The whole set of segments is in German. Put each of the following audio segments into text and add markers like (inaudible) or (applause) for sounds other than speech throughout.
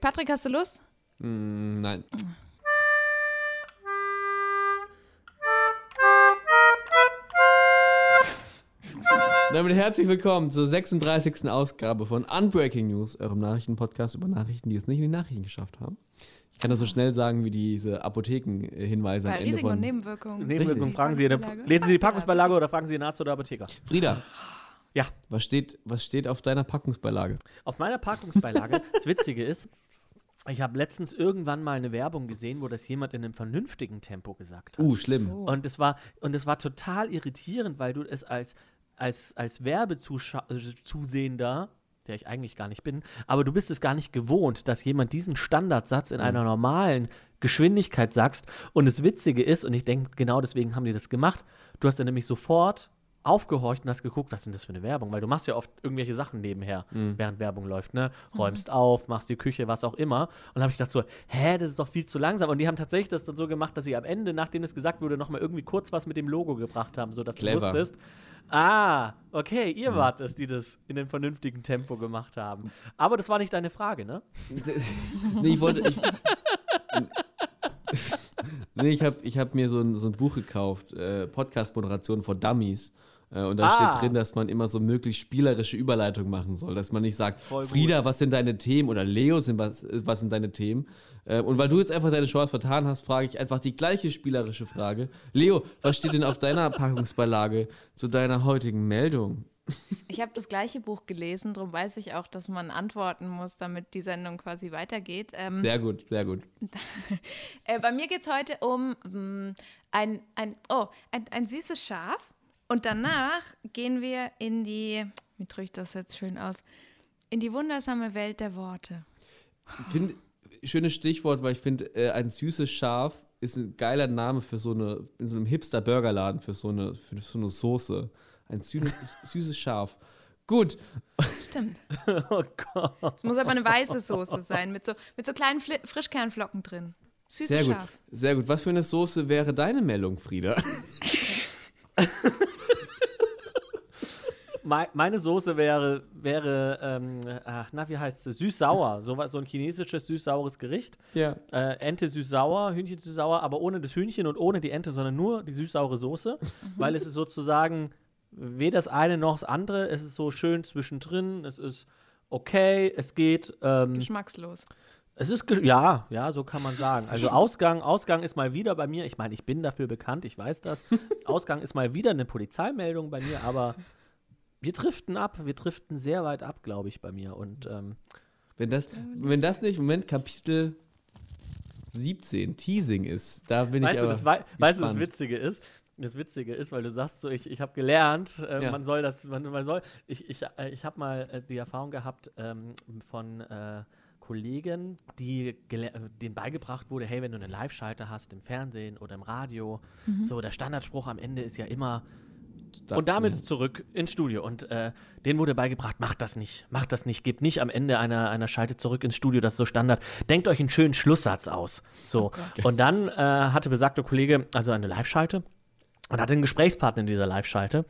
Patrick, hast du Lust? Mm, nein. Damit herzlich willkommen zur 36. Ausgabe von Unbreaking News, eurem Nachrichtenpodcast über Nachrichten, die es nicht in die Nachrichten geschafft haben. Ich kann das so schnell sagen wie diese Apothekenhinweise Bei am Ende Risiken und von Nebenwirkungen. Nebenwirkungen Richtig. fragen Sie, lesen Sie die Packungsbeilage. Packungsbeilage oder fragen Sie den Arzt oder Apotheker? Frieda. Ja. Was steht, was steht auf deiner Packungsbeilage? Auf meiner Packungsbeilage, das Witzige ist, ich habe letztens irgendwann mal eine Werbung gesehen, wo das jemand in einem vernünftigen Tempo gesagt hat. Uh, schlimm. Oh. Und es war, und es war total irritierend, weil du es als, als, als Werbezusehender, der ich eigentlich gar nicht bin, aber du bist es gar nicht gewohnt, dass jemand diesen Standardsatz in einer normalen Geschwindigkeit sagst. Und das Witzige ist, und ich denke, genau deswegen haben die das gemacht, du hast dann nämlich sofort aufgehorcht und hast geguckt, was ist denn das für eine Werbung? Weil du machst ja oft irgendwelche Sachen nebenher, während Werbung läuft, ne? Räumst auf, machst die Küche, was auch immer. Und habe ich gedacht so, hä, das ist doch viel zu langsam. Und die haben tatsächlich das dann so gemacht, dass sie am Ende, nachdem es gesagt wurde, nochmal irgendwie kurz was mit dem Logo gebracht haben, sodass du Clever. wusstest, ah, okay, ihr wart es, die das in einem vernünftigen Tempo gemacht haben. Aber das war nicht deine Frage, ne? (laughs) nee, ich wollte. Ich, (laughs) nee, ich habe ich hab mir so ein, so ein Buch gekauft, äh, Podcast-Moderation for Dummies. Äh, und da Ah. steht drin, dass man immer so möglichst spielerische Überleitung machen soll. Dass man nicht sagt, Voll gut. Frieda, was sind deine Themen? Oder Leo, sind was, äh, was sind deine Themen? Äh, und weil du jetzt einfach deine Chance vertan hast, frage ich einfach die gleiche spielerische Frage. Leo, was steht denn auf deiner Packungsbeilage zu deiner heutigen Meldung? Ich habe das gleiche Buch gelesen, darum weiß ich auch, dass man antworten muss, damit die Sendung quasi weitergeht. Ähm, Sehr gut, sehr gut. (laughs) äh, bei mir geht es heute um mm, ein, ein, oh, ein, ein süßes Schaf. Und danach gehen wir in die, wie drücke ich das jetzt schön aus, in die wundersame Welt der Worte. Ich finde, schönes Stichwort, weil ich finde, äh, ein süßes Schaf ist ein geiler Name für so eine, in so einem Hipster-Burgerladen für so eine, für so eine Soße. Ein sü süßes Schaf. Gut, Stimmt. (laughs) oh Gott. Es muss aber eine weiße Soße sein, mit so, mit so kleinen Fli Frischkernflocken drin. Süßes sehr gut. Schaf. Sehr gut. Was für eine Soße wäre deine Meldung, Frieda? (laughs) Mei- Meine Soße wäre, wäre ähm, ach, na, wie heißt es? Süß-sauer. So, was- so ein chinesisches süß-saures Gericht. ja. Äh, Ente süß-sauer, Hühnchen süß-sauer, aber ohne das Hühnchen und ohne die Ente, sondern nur die süß-saure Soße. (laughs) weil es ist sozusagen weder das eine noch das andere. Es ist so schön zwischendrin. Es ist okay, es geht. Ähm, Geschmackslos. es ist, ge- ja, ja, so kann man sagen. Also (laughs) Ausgang, Ausgang ist mal wieder bei mir, ich meine, ich bin dafür bekannt, ich weiß das. (laughs) Ausgang ist mal wieder eine Polizeimeldung bei mir, aber wir driften ab, wir driften sehr weit ab, glaube ich, bei mir. Und ähm, Wenn das, wenn das nicht, Moment, Kapitel 17, Teasing ist, da bin ich weißt, du, aber das, wei weißt du, das. Witzige ist? Das Witzige ist, weil du sagst so, ich, ich habe gelernt, äh, Ja. man soll das, man, man soll, ich, ich, äh, ich habe mal äh, die Erfahrung gehabt ähm, von äh, Kollegen, die denen beigebracht wurde, hey, wenn du einen Live-Schalter hast im Fernsehen oder im Radio, so der Standardspruch am Ende ist ja immer, Da- und damit zurück ins Studio. Und äh, denen wurde beigebracht, macht das nicht, macht das nicht, gebt nicht am Ende einer, einer Schalte zurück ins Studio, das ist so Standard. Denkt euch einen schönen Schlusssatz aus. So. und dann äh, hatte besagter Kollege also eine Live-Schalte und hatte einen Gesprächspartner in dieser Live-Schalte.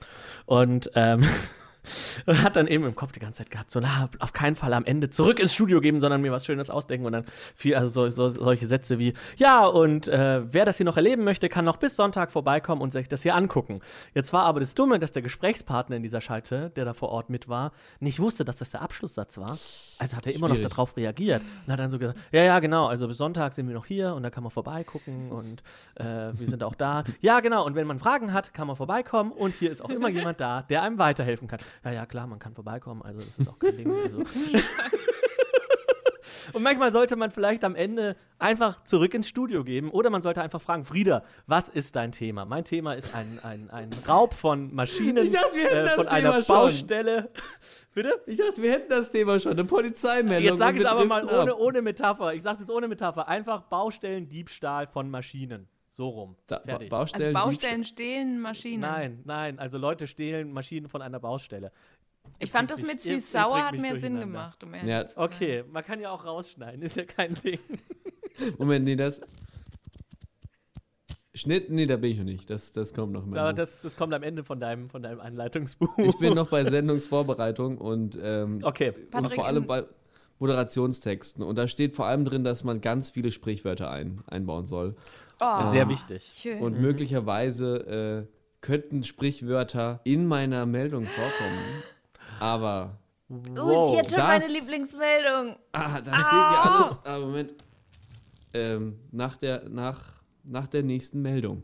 Und ähm, (laughs) und hat dann eben im Kopf die ganze Zeit gehabt, so, na, auf keinen Fall am Ende zurück ins Studio geben, sondern mir was Schönes ausdenken und dann viel, also so, so, solche Sätze wie, ja, und äh, wer das hier noch erleben möchte, kann noch bis Sonntag vorbeikommen und sich das hier angucken. Jetzt war aber das Dumme, dass der Gesprächspartner in dieser Schalte, der da vor Ort mit war, nicht wusste, dass das der Abschlusssatz war. Also hat er immer noch darauf reagiert und hat dann so gesagt, ja, ja, genau, also bis Sonntag sind wir noch hier und da kann man vorbeigucken und äh, wir sind auch da. (laughs) Ja, genau, und wenn man Fragen hat, kann man vorbeikommen und hier ist auch immer jemand da, der einem weiterhelfen kann. Ja, ja, klar, man kann vorbeikommen, also das ist auch kein Ding. Also. (laughs) Und manchmal sollte man vielleicht am Ende einfach zurück ins Studio geben oder man sollte einfach fragen, Frieda, was ist dein Thema? Mein Thema ist ein, ein, ein Raub von Maschinen Ich dachte, wir hätten äh, das von Thema einer schon. Baustelle. Bitte? Ich dachte, wir hätten das Thema schon, eine Polizeimeldung. Jetzt sag es aber mal driften ohne, ohne Metapher. Ich sage es ohne Metapher. Einfach Baustellendiebstahl von Maschinen. So rum. Da, ba Fertig. Also Baustellen, Baustellen stehlen Maschinen. Nein, nein, also Leute stehlen Maschinen von einer Baustelle. Ich fand das mit süß-sauer hat mehr Sinn gemacht, um ehrlich Ja. zu sein. Okay, man kann ja auch rausschneiden, ist ja kein Ding. (laughs) Moment, nee, das. Schnitt, nee, da bin ich noch nicht. Das, das kommt noch mal. Aber das, das kommt am Ende von deinem, von deinem Anleitungsbuch. Ich bin noch bei (laughs) Sendungsvorbereitung und, ähm, Okay. und Patrick, vor allem bei, Moderationstexten. Und da steht vor allem drin, dass man ganz viele Sprichwörter ein, einbauen soll. Oh, Sehr wichtig. schön. Und möglicherweise äh, könnten Sprichwörter in meiner Meldung vorkommen. Aber oh, ist jetzt schon das- meine Lieblingsmeldung. Ah, das seht ihr alles. Ah, Moment. Ähm, nach, der, nach, nach der nächsten Meldung.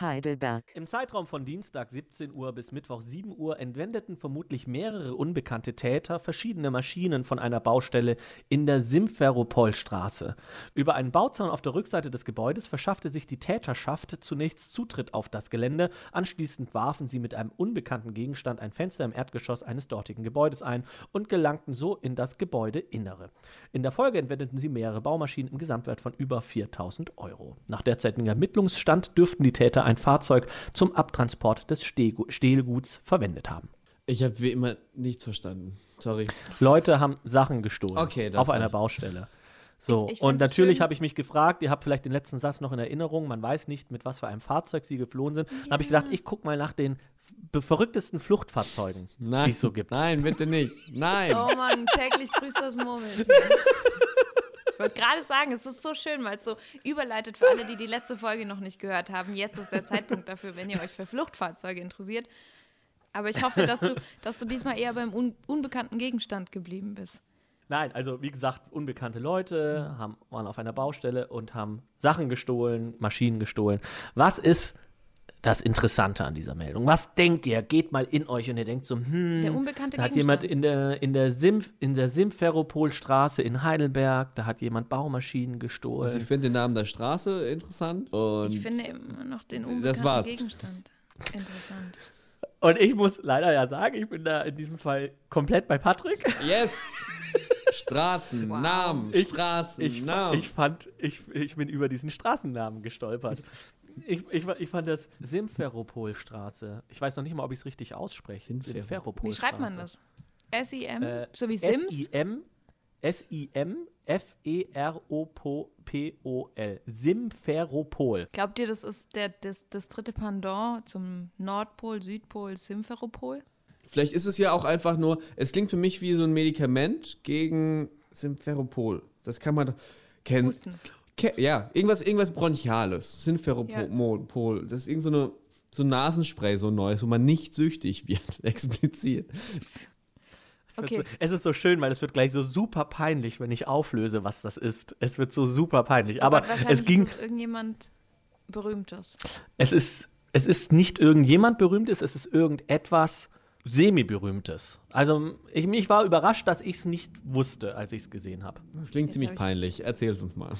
Heidelberg. Im Zeitraum von Dienstag 17 Uhr bis Mittwoch 7 Uhr entwendeten vermutlich mehrere unbekannte Täter verschiedene Maschinen von einer Baustelle in der Simferopolstraße. Über einen Bauzaun auf der Rückseite des Gebäudes verschaffte sich die Täterschaft zunächst Zutritt auf das Gelände. Anschließend warfen sie mit einem unbekannten Gegenstand ein Fenster im Erdgeschoss eines dortigen Gebäudes ein und gelangten so in das Gebäudeinnere. In der Folge entwendeten sie mehrere Baumaschinen im Gesamtwert von über 4000 Euro. Nach derzeitigem Ermittlungsstand dürften die Täter ein Fahrzeug zum Abtransport des Stehlguts verwendet haben. Ich habe wie immer nichts verstanden. Sorry. Leute haben Sachen gestohlen Okay, das auf einer. Baustelle. So, Ich- ich und natürlich habe ich mich gefragt, ihr habt vielleicht den letzten Satz noch in Erinnerung, man weiß nicht, mit was für einem Fahrzeug sie geflohen sind. Dann habe ich gedacht, ich gucke mal nach den verrücktesten Fluchtfahrzeugen, Nein. die es so gibt. Nein, bitte nicht. Nein. Oh Mann, täglich grüßt das Murmeltier. (laughs) Ich wollte gerade sagen, es ist so schön, weil es so überleitet für alle, die die letzte Folge noch nicht gehört haben. Jetzt ist der Zeitpunkt dafür, wenn ihr euch für Fluchtfahrzeuge interessiert. Aber ich hoffe, dass du, dass du diesmal eher beim un unbekannten Gegenstand geblieben bist. Nein, also wie gesagt, unbekannte Leute haben, waren auf einer Baustelle und haben Sachen gestohlen, Maschinen gestohlen. Was ist das Interessante an dieser Meldung? Was denkt ihr? Geht mal in euch und ihr denkt so, hm, Der unbekannte da hat Gegenstand. jemand in der, in der, Simf, in der Simferopolstraße in Heidelberg, da hat jemand Baumaschinen gestohlen. Also ich finde den Namen der Straße interessant. Und Ich finde immer noch den Das unbekannten war's. Gegenstand interessant. Und ich muss leider ja sagen, ich bin da in diesem Fall komplett bei Patrick. Yes! Straßen, Wow. Namen, Ich- Straßen, Ich, fa- Namen. ich fand, ich, ich bin über diesen Straßennamen gestolpert. Ich, ich, ich fand das Simferopolstraße. Ich weiß noch nicht mal, ob ich es richtig ausspreche. Simferopol. Simferopolstraße. Wie schreibt man das? S-I-M? Äh, so wie Sims? S-I-M, S-I-M, E F-E-R-O-P-O-L. Simferopol. Glaubt ihr, das ist der, das, das dritte Pendant zum Nordpol, Südpol, Simferopol? Vielleicht ist es ja auch einfach nur, es klingt für mich wie so ein Medikament gegen Simferopol. Das kann man doch kennen. Husten. Ke ja, irgendwas, irgendwas Bronchiales. Simferopol. Das ist irgend so, eine, so ein Nasenspray, so ein neues, wo man nicht süchtig wird, (laughs) explizit. Es, Okay. so, es ist so schön, weil es wird gleich so super peinlich, wenn ich auflöse, was das ist. Es wird so super peinlich. Oh Aber wahrscheinlich es ging, ist es irgendjemand Berühmtes. es ist, es ist nicht irgendjemand Berühmtes, es ist irgendetwas semi-berühmtes. Also ich, ich war überrascht, dass ich es nicht wusste, als ich es gesehen habe. Das klingt Jetzt ziemlich peinlich. Erzähl es uns mal.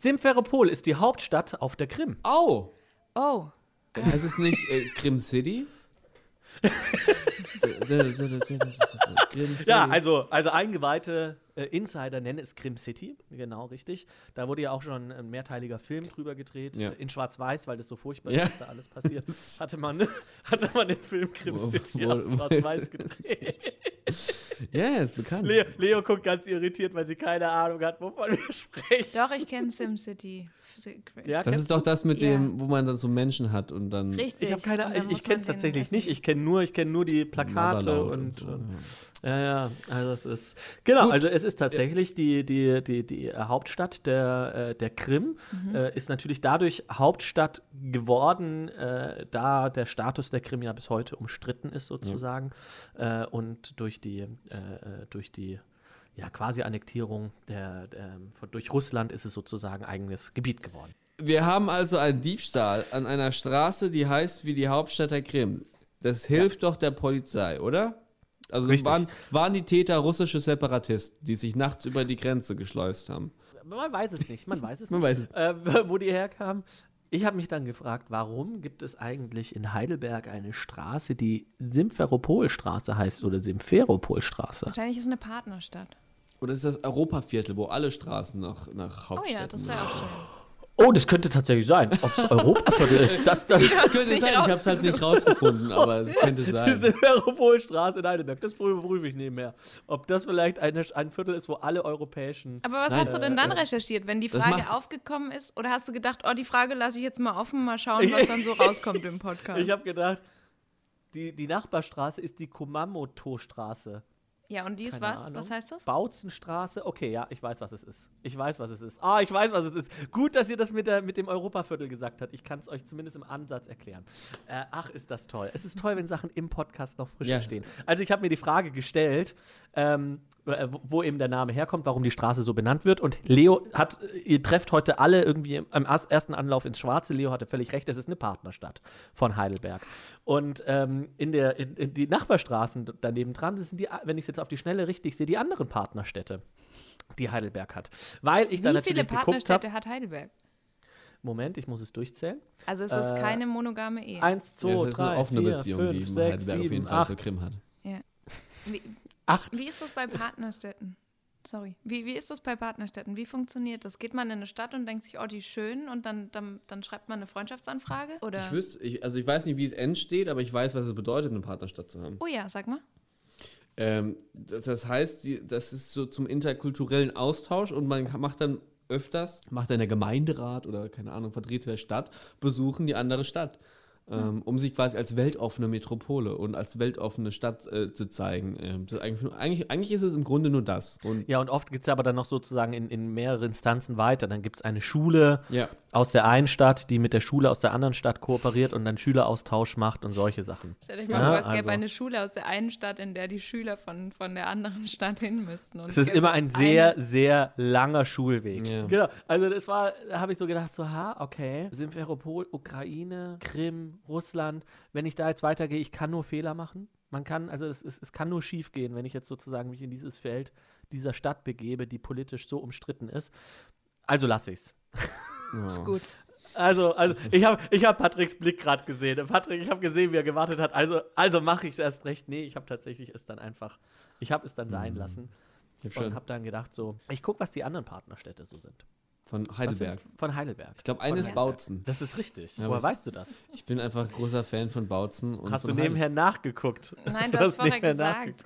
Simferopol ist die Hauptstadt auf der Krim. Oh! Oh, Heißt es nicht äh, Krim City? Krim (laughs) City. (laughs) Ja, also, also eingeweihte äh, Insider nennen es Krim City, genau richtig. Da wurde ja auch schon ein mehrteiliger Film drüber gedreht, Ja. äh, in Schwarz-Weiß, weil das so furchtbar Ja. ist, was da alles passiert. (laughs) Hatte man, hatte man den Film Krim Wo- City wo- auf Schwarz-Weiß (laughs) gedreht. Ja, ist bekannt. Leo, Leo guckt ganz irritiert, weil sie keine Ahnung hat, wovon wir (laughs) sprechen. doch, ich kenne SimCity. Ja, Das ist doch das mit Ja. dem, wo man dann so Menschen hat und dann. Richtig. Ich habe keine Und muss ich kenne es tatsächlich nicht. Ich kenne nur, ich kenne nur die Plakate Motherload und, so, und ja. Ja, also es ist. Genau, Gut. also es ist tatsächlich die, die, die, die äh, Hauptstadt der, äh, der Krim, Mhm. äh, ist natürlich dadurch Hauptstadt geworden, äh, da der Status der Krim ja bis heute umstritten ist, sozusagen. Äh, und durch die, äh, durch die ja, quasi Annektierung der, der, von, durch Russland ist es sozusagen eigenes Gebiet geworden. Wir haben also einen Diebstahl an einer Straße, die heißt wie die Hauptstadt der Krim. Das hilft doch der Polizei, oder? Also Richtig. waren, waren die Täter russische Separatisten, die sich nachts über die Grenze geschleust haben? Man weiß es nicht, man weiß es (laughs) Man nicht. weiß es. äh, wo die herkamen. Ich habe mich dann gefragt, warum gibt es eigentlich in Heidelberg eine Straße, die Simferopolstraße heißt oder Simferopolstraße? Wahrscheinlich ist es eine Partnerstadt. Oder ist das Europaviertel, wo alle Straßen nach, nach Oh Hauptstädten ja, das wäre auch schön. Oh, das könnte tatsächlich sein. Ob es (laughs) Europaviertel ist, das, das, Das könnte sein, ich habe es halt nicht rausgefunden, aber es (laughs) könnte die sein. Simferopolstraße in Heidelberg. Das überprüfe ich nebenher. Ob das vielleicht eine, ein Viertel ist, wo alle europäischen. Aber was Nein, hast du denn dann das- recherchiert, wenn die Frage macht- aufgekommen ist? Oder hast du gedacht, oh, die Frage lasse ich jetzt mal offen, mal schauen, was dann so rauskommt im (laughs) Podcast? Ich habe gedacht, die, die Nachbarstraße ist die Kumamoto-Straße. Ja, und die ist Keine was? Ahnung. Was heißt das? Bautzenstraße. Okay, ja, ich weiß, was es ist. Ich weiß, was es ist. Ah, ich weiß, was es ist. Gut, dass ihr das mit, der, mit dem Europaviertel gesagt habt. Ich kann es euch zumindest im Ansatz erklären. Äh, ach, ist das toll. Es ist toll, wenn Sachen im Podcast noch frischer Ja. stehen. Also ich habe mir die Frage gestellt, ähm, äh, wo- wo eben der Name herkommt, warum die Straße so benannt wird. Und Leo hat, ihr trefft heute alle irgendwie am as- ersten Anlauf ins Schwarze. Leo hatte völlig recht, es ist eine Partnerstadt von Heidelberg. Und ähm, in, der, in, in die Nachbarstraßen daneben dran, das sind die, wenn ich es jetzt auf die Schnelle richtig sehe, die anderen Partnerstädte, die Heidelberg hat. Weil ich dann Wie natürlich viele Partnerstädte hat Heidelberg? Moment, ich muss es durchzählen. Also es ist Äh, keine monogame Ehe. Eins, zwei, das ist drei, eine offene vier, Beziehung, fünf, die sechs, Heidelberg auf sieben, jeden Fall zur acht, Krim hat. Wie, acht. wie ist das bei Partnerstädten? Sorry. Wie, wie ist das bei Partnerstädten? Wie funktioniert das? Geht man in eine Stadt und denkt sich, oh, die ist schön und dann, dann, dann schreibt man eine Freundschaftsanfrage? Oder? Ich wüsste, ich, also ich weiß nicht, wie es entsteht, aber ich weiß, was es bedeutet, eine Partnerstadt zu haben. oh ja, sag mal. Ähm, das, heißt, das ist so zum interkulturellen Austausch und man macht dann öfters, macht dann der Gemeinderat oder keine Ahnung, Vertreter der Stadt, besuchen die andere Stadt. Ähm, um sich quasi als weltoffene Metropole und als weltoffene Stadt äh, zu zeigen. Ähm, das ist eigentlich, nur- eigentlich, eigentlich ist es im Grunde nur das. Und Ja, und oft geht es aber dann noch sozusagen in, in mehrere Instanzen weiter. Dann gibt es eine Schule ja, aus der einen Stadt, die mit der Schule aus der anderen Stadt kooperiert und dann Schüleraustausch macht und solche Sachen. Stellt euch mal Ja, vor, es gäbe also- eine Schule aus der einen Stadt, in der die Schüler von, von der anderen Stadt hin müssten. Und Es ist gäbe immer ein sehr, eine- sehr langer Schulweg. Ja. Genau. Also das war, da habe ich so gedacht, so, ha, okay, Simferopol, Ukraine, Krim, Russland. Wenn ich da jetzt weitergehe, ich kann nur Fehler machen. Man kann, also es, es, es kann nur schief gehen, wenn ich jetzt sozusagen mich in dieses Feld dieser Stadt begebe, die politisch so umstritten ist. Also lasse ich's. ja. Gut. Also, also ich habe ich hab Patricks Blick gerade gesehen. Patrick, ich habe gesehen, wie er gewartet hat. Also, also mache ich es erst recht. Nee, ich habe tatsächlich es dann einfach, ich habe es dann sein lassen Ich hab und schon habe dann gedacht so, ich gucke, was die anderen Partnerstädte so sind. Von Heidelberg. Von Heidelberg. Ich glaube, eine ist Heidelberg. Bautzen. Das ist richtig. Ja, Woher aber- weißt du das? Ich bin einfach großer Fan von Bautzen. Und Hast du nebenher nachgeguckt? Nein, du hast vorher gesagt.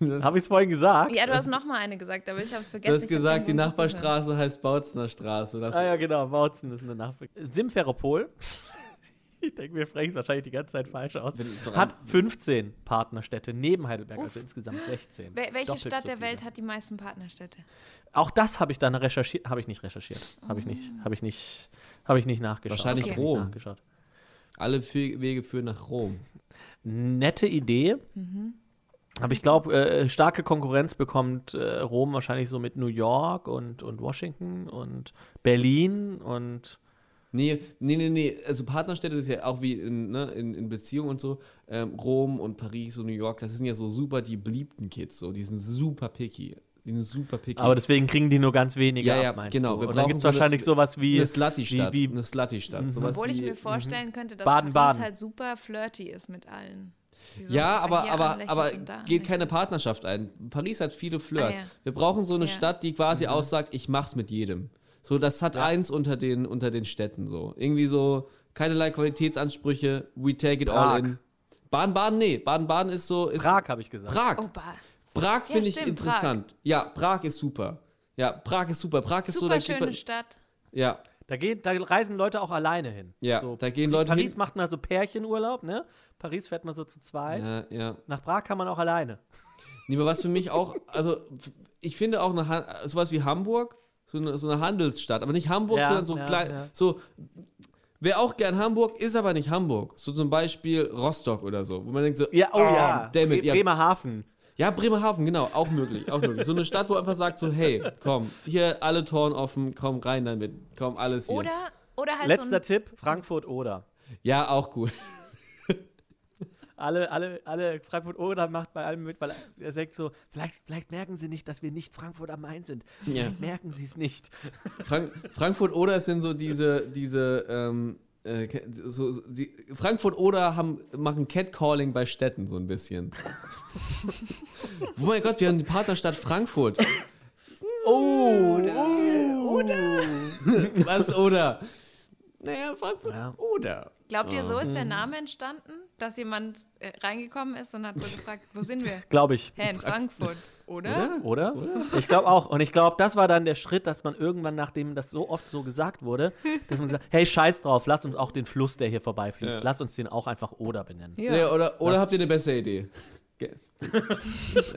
Habe ich es vorhin gesagt? Ja, du hast noch mal eine gesagt, aber ich habe es vergessen. Du hast gesagt, die. Nachbarstraße heißt Bautzener Straße. Das, Ah ja, genau, Bautzen ist eine Nachfrage. Simferopol, ich denke, wir sprechen es wahrscheinlich die ganze Zeit falsch aus, hat an- 15 Partnerstädte neben Heidelberg, also insgesamt 16. Wel welche Doppelt Stadt so der. Welt hat die meisten Partnerstädte? Auch das habe ich dann recherchiert, habe ich nicht recherchiert, habe ich nicht, habe ich nicht, habe ich nicht nachgeschaut. Wahrscheinlich nicht Rom. Nachgeschaut. Alle Wege führen nach Rom. Nette Idee. Aber ich glaube, äh, starke Konkurrenz bekommt äh, Rom wahrscheinlich so mit New York und, und Washington und Berlin und Nee, nee, nee, nee. Also Partnerstädte ist ja auch wie in, ne, in, in Beziehungen und so. Ähm, Rom und Paris und New York, das sind ja so super die beliebten Kids. So. Die sind super picky. Die sind super picky. aber deswegen kriegen die nur ganz wenige Ja, ja, ab, meinst genau. du? Wir Und dann brauchen gibt es so eine- wahrscheinlich sowas wie eine Slutty-Stadt. wie- wie- eine Slutty-Stadt. Mhm. Obwohl ich wie, mir vorstellen könnte, dass Baden, Paris Baden. halt super flirty ist mit allen. So Ja, aber, aber, aber geht keine. Partnerschaft ein. Paris hat viele Flirts. Ah, ja. Wir brauchen so eine Ja. Stadt, die quasi aussagt, ich mach's mit jedem. So, das hat eins unter den, unter den Städten so. Irgendwie so, keinerlei Qualitätsansprüche, we take it all Prag. in. Baden-Baden, nee. Baden-Baden ist so. Ist Prag, habe ich gesagt. Prag. Oh. Prag Ja, finde ich stimmt, interessant. Ja, Prag ist super. Ja, Prag ist super. Prag ist so, Super geht schöne Stadt. Ja, Da, geht, da reisen Leute auch alleine hin. Ja, da gehen Leute Paris hin- macht mal so Pärchenurlaub, ne? Paris fährt man so zu zweit. ja, ja. Nach Prag kann man auch alleine. Nee, aber was für mich auch, also ich finde auch Han- sowas wie Hamburg, so eine, so eine Handelsstadt, aber nicht Hamburg, Ja, sondern so ja, klein, ja. so, wer auch gern Hamburg, ist aber nicht Hamburg. So zum Beispiel Rostock oder so, wo man denkt so, Ja, oh, ja. damn it, Bre ja. Bremerhaven. Ja, Bremerhaven, genau, auch möglich, auch möglich. So eine Stadt, wo einfach sagt so, hey, komm, hier alle Toren offen, komm rein damit, komm, alles hier. Oder, oder halt Letzter so ein, Tipp: Frankfurt oder. Ja, auch gut. Alle, alle, alle Frankfurt oder macht bei allem mit, weil er sagt so, vielleicht, vielleicht merken sie nicht, dass wir nicht Frankfurt am Main sind. Ja. Vielleicht merken sie es nicht. (laughs) Frank Frankfurt oder sind so diese, diese, ähm, äh, so, so, die, Frankfurt oder haben, machen Catcalling bei Städten so ein bisschen. (laughs) oh mein Gott, wir haben die Partnerstadt Frankfurt. Oh, Was oder? Naja, Frankfurt Ja. oder. Glaubt ihr, so ist Mhm. der Name entstanden, dass jemand äh, reingekommen ist und hat so gefragt, wo sind wir? (laughs) glaube ich. Hä, in Frankfurt, oder? Oder? Ich glaube auch. Und ich glaube, das war dann der Schritt, dass man irgendwann, nachdem das so oft so gesagt wurde, dass man gesagt hey, scheiß drauf, lasst uns auch den Fluss, der hier vorbeifließt, Ja. lasst uns den auch einfach Oder benennen. Ja. Nee, oder oder Was? habt ihr eine bessere Idee?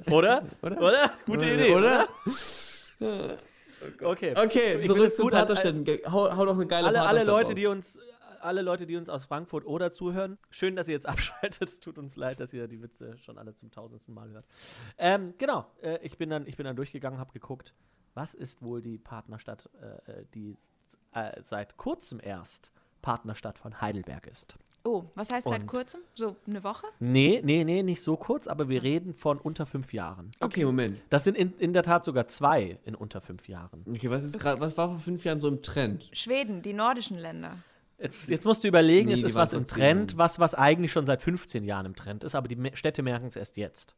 Oder? Oder? Oder? Gute Idee, Oder? Okay. Okay, Ich zurück zu Paterstätten. Hau, hau doch eine geile alle, alle Leute, raus. die uns, alle Leute, die uns aus Frankfurt oder zuhören, schön, dass ihr jetzt (laughs) abschaltet. Es tut uns leid, dass ihr die Witze schon alle zum tausendsten Mal hört. Ähm, genau, äh, ich, bin dann, ich bin dann durchgegangen, habe geguckt, was ist wohl die Partnerstadt, äh, äh, die äh, seit kurzem erst Partnerstadt von Heidelberg ist. Oh, was heißt seit Und- kurzem? So eine Woche? Nee, nee, nee, nicht so kurz, aber wir reden von unter fünf Jahren. Okay, Moment. Das sind in, in der Tat sogar zwei in unter fünf Jahren. Okay, was ist gerade, was war vor fünf Jahren so im Trend? Schweden, die nordischen Länder. Jetzt, jetzt musst du überlegen, Nee, es ist was im Trend, was, was eigentlich schon seit 15 Jahren im Trend ist, aber die Städte merken es erst jetzt.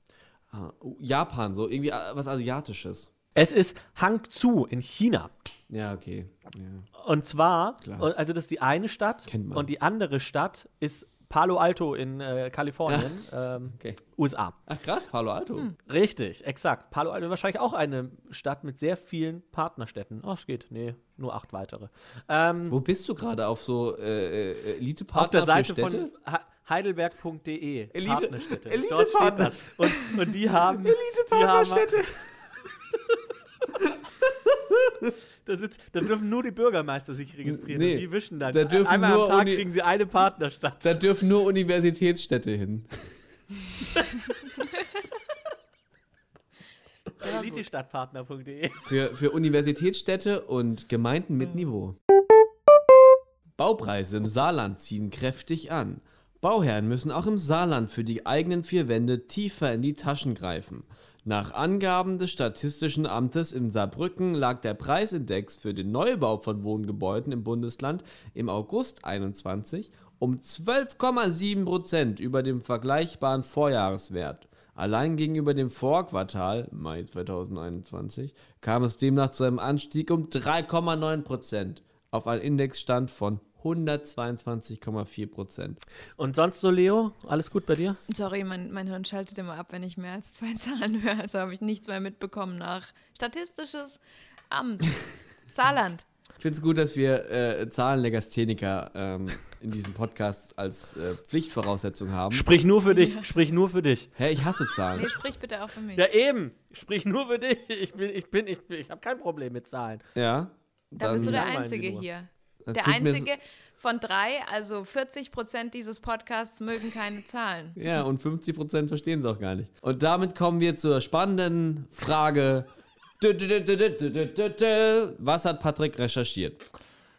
Ah, oh, Japan, so irgendwie äh, was Asiatisches. Es ist Hangzhou in China. Ja, okay. Ja. Und zwar, Klar. also das ist die eine Stadt Kennt man. und die andere Stadt ist Palo Alto in äh, Kalifornien, (laughs) ähm, Okay. USA. Ach krass, Palo Alto. Richtig, exakt. Palo Alto ist wahrscheinlich auch eine Stadt mit sehr vielen Partnerstädten. Oh, es geht. Nee, nur acht weitere. Ähm, Wo bist du gerade auf so äh, äh, Elite-Partner auf der Seite von heidelberg.de. Elite- Partnerstädte. Elite- Dort steht das. Und, und die haben. (laughs) Elite-Partnerstädte. (laughs) Da, sitzt, da dürfen nur die Bürgermeister sich registrieren. Nee, und die wischen dann. da dürfen Einmal nur am Tag Uni- kriegen sie eine Partnerstadt. Da dürfen nur Universitätsstädte hin. (laughs) Elitestadtpartner.de. Für, für Universitätsstädte und Gemeinden mit Niveau. Baupreise im Saarland ziehen kräftig an. Bauherren müssen auch im Saarland für die eigenen vier Wände tiefer in die Taschen greifen. Nach Angaben des Statistischen Amtes in Saarbrücken lag der Preisindex für den Neubau von Wohngebäuden im Bundesland im August 21 um 12,7 Prozent über dem vergleichbaren Vorjahreswert. Allein gegenüber dem Vorquartal, Mai 2021, kam es demnach zu einem Anstieg um 3,9 Prozent auf einen Indexstand von 122,4 Prozent. Und sonst so, Leo? Alles gut bei dir? Sorry, mein, mein Hirn schaltet immer ab, wenn ich mehr als zwei (laughs) Zahlen höre. Also habe ich nichts mehr mitbekommen nach Statistisches Amt. (laughs) Saarland. Ich finde es gut, dass wir äh, Zahlenlegastheniker ähm, in diesem Podcast als äh, Pflichtvoraussetzung haben. Sprich nur für dich. Sprich nur für dich. Hä, ich hasse Zahlen. Nee, sprich bitte auch für mich. Ja, eben. Sprich nur für dich. Ich bin, ich bin, ich, ich habe kein Problem mit Zahlen. Ja. da bist du der Einzige hier. Das Der Einzige von drei, also 40 Prozent dieses Podcasts mögen keine Zahlen. (laughs) Ja, und 50% verstehen es auch gar nicht. Und damit kommen wir zur spannenden Frage. Was hat Patrick recherchiert?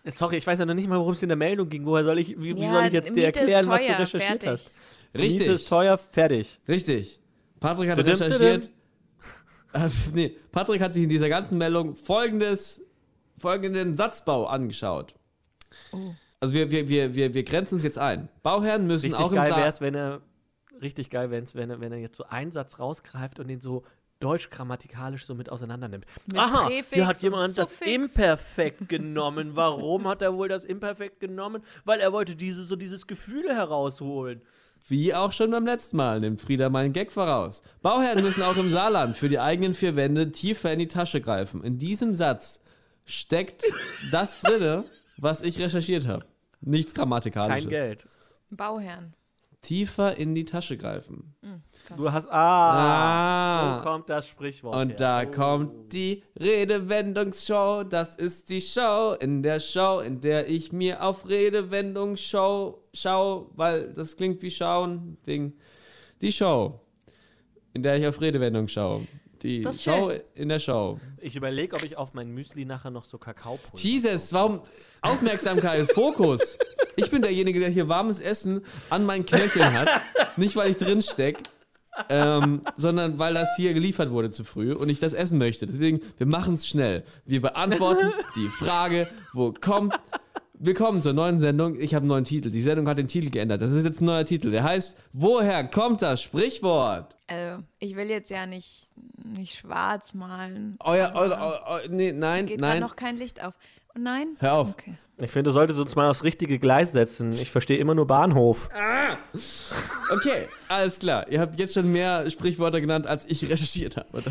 Sorry, ich weiß ja noch nicht mal, worum es in der Meldung ging. Woher soll ich, wie, wie Ja, soll ich jetzt dir erklären, was du teuer, recherchiert fertig. hast? Richtig. Miete ist teuer, fertig. Richtig. Patrick hat Tudum, recherchiert. Äh, nee, Patrick hat sich in dieser ganzen Meldung folgendes, folgenden Satzbau angeschaut. Oh. Also wir, wir, wir, wir, wir grenzen es jetzt ein. Bauherren müssen Richtig auch im geil es, wenn er, richtig geil wäre es, wenn er, wenn er jetzt so einen Satz rausgreift und den so deutsch-grammatikalisch so mit auseinander nimmt. Mit Aha, Präfix hier hat jemand das. Imperfekt (laughs) genommen. Warum hat er wohl das Imperfekt genommen? Weil er wollte diese, so dieses Gefühl herausholen. Wie auch schon beim letzten Mal nimmt Frieda meinen Gag voraus. Bauherren müssen auch im Saarland für die eigenen vier Wände tiefer in die Tasche greifen. In diesem Satz steckt das drinne, was ich recherchiert habe. Nichts Grammatikalisches. Kein Geld. Bauherren. Tiefer in die Tasche greifen. Fast. Du hast, ah, Ah. wo kommt das Sprichwort her? Und da Oh. kommt die Redewendungsshow. Das ist die Show in der Show, in der ich mir auf Redewendungsshow schau, weil das klingt wie schauen, wegen die Show, in der ich auf Redewendung schaue. Die Das Show schön. in der Show. Ich überlege, ob ich auf mein Müsli nachher noch so Kakaopulver Jesus, warum Aufmerksamkeit, Fokus. Ich bin derjenige, der hier warmes Essen an meinen Knöcheln hat. Nicht, weil ich drin steck, ähm, sondern weil das hier geliefert wurde zu früh und ich das essen möchte. Deswegen, wir machen es schnell. Wir beantworten die Frage, wo kommt. Willkommen zur neuen Sendung. Ich habe einen neuen Titel. Die Sendung hat den Titel geändert. Das ist jetzt ein neuer Titel. Der heißt Woher kommt das Sprichwort? Also, ich will jetzt ja nicht, nicht schwarz malen. Euer, eure, eu- eu- nee, nein, Geht nein. noch kein Licht auf. Oh nein? Hör auf. Okay. Ich finde, du solltest uns mal aufs richtige Gleis setzen. Ich verstehe immer nur Bahnhof. Okay, alles klar. Ihr habt jetzt schon mehr Sprichwörter genannt, als ich recherchiert habe.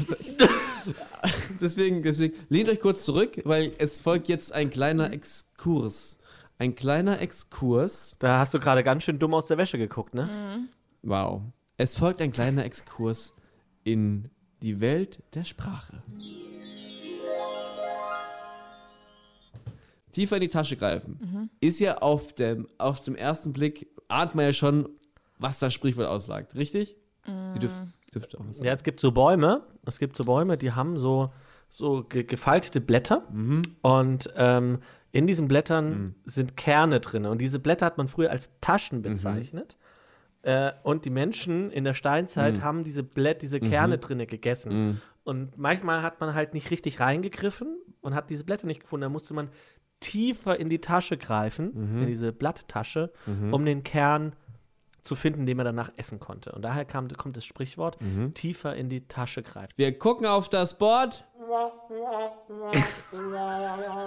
(laughs) deswegen, deswegen lehnt euch kurz zurück, weil es folgt jetzt ein kleiner Exkurs. Ein kleiner Exkurs. Da hast du gerade ganz schön dumm aus der Wäsche geguckt, ne? Wow. Es folgt ein kleiner Exkurs in die Welt der Sprache. Tiefer in die Tasche greifen. Ist ja auf dem, auf dem ersten Blick, ahnt man ja schon, was das Sprichwort aussagt, richtig? Ihr dürft, dürft auch was sagen. Ja, es gibt so Bäume, es gibt so Bäume, die haben so, so ge gefaltete Blätter und ähm, in diesen Blättern sind Kerne drin und diese Blätter hat man früher als Taschen bezeichnet. Äh, und die Menschen in der Steinzeit haben diese Blätter, diese Kerne drinne gegessen. Und manchmal hat man halt nicht richtig reingegriffen und hat diese Blätter nicht gefunden. Da musste man tiefer in die Tasche greifen, in diese Blatttasche, um den Kern zu finden, den man danach essen konnte. Und daher kam, kommt das Sprichwort, tiefer in die Tasche greifen. Wir gucken auf das Board.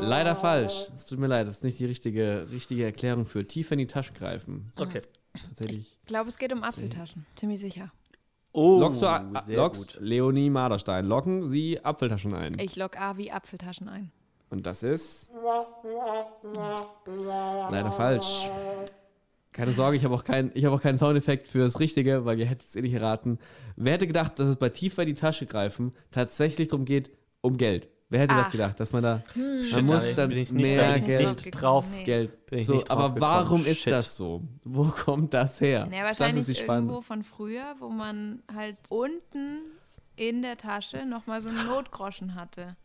Leider falsch. Es tut mir leid, das ist nicht die richtige, richtige Erklärung für tiefer in die Tasche greifen. Okay. Tatsächlich. Ich glaube, es geht um Apfeltaschen. Ziemlich sicher. Oh, Lockst du, sehr lockst gut. Leonie Maderstein. Locken Sie Apfeltaschen ein. Ich log A wie Apfeltaschen ein. Und das ist. Leider falsch. Keine Sorge, ich habe auch, kein, ich hab auch keinen Soundeffekt fürs Richtige, weil ihr hättet es eh nicht erraten. Wer hätte gedacht, dass es bei tiefer in die Tasche greifen tatsächlich darum geht, um Geld? Wer hätte das Ach. gedacht, dass man da. Man Shit, muss da dann bin ich nicht, mehr ich Geld. nicht drauf. Nee. Geld. Bin ich So, nicht drauf aber gekommen. warum ist Shit. das so? Wo kommt das her? Ja, das wahrscheinlich ist die spannende. irgendwo von früher, wo man halt unten in der Tasche nochmal so einen Notgroschen hatte.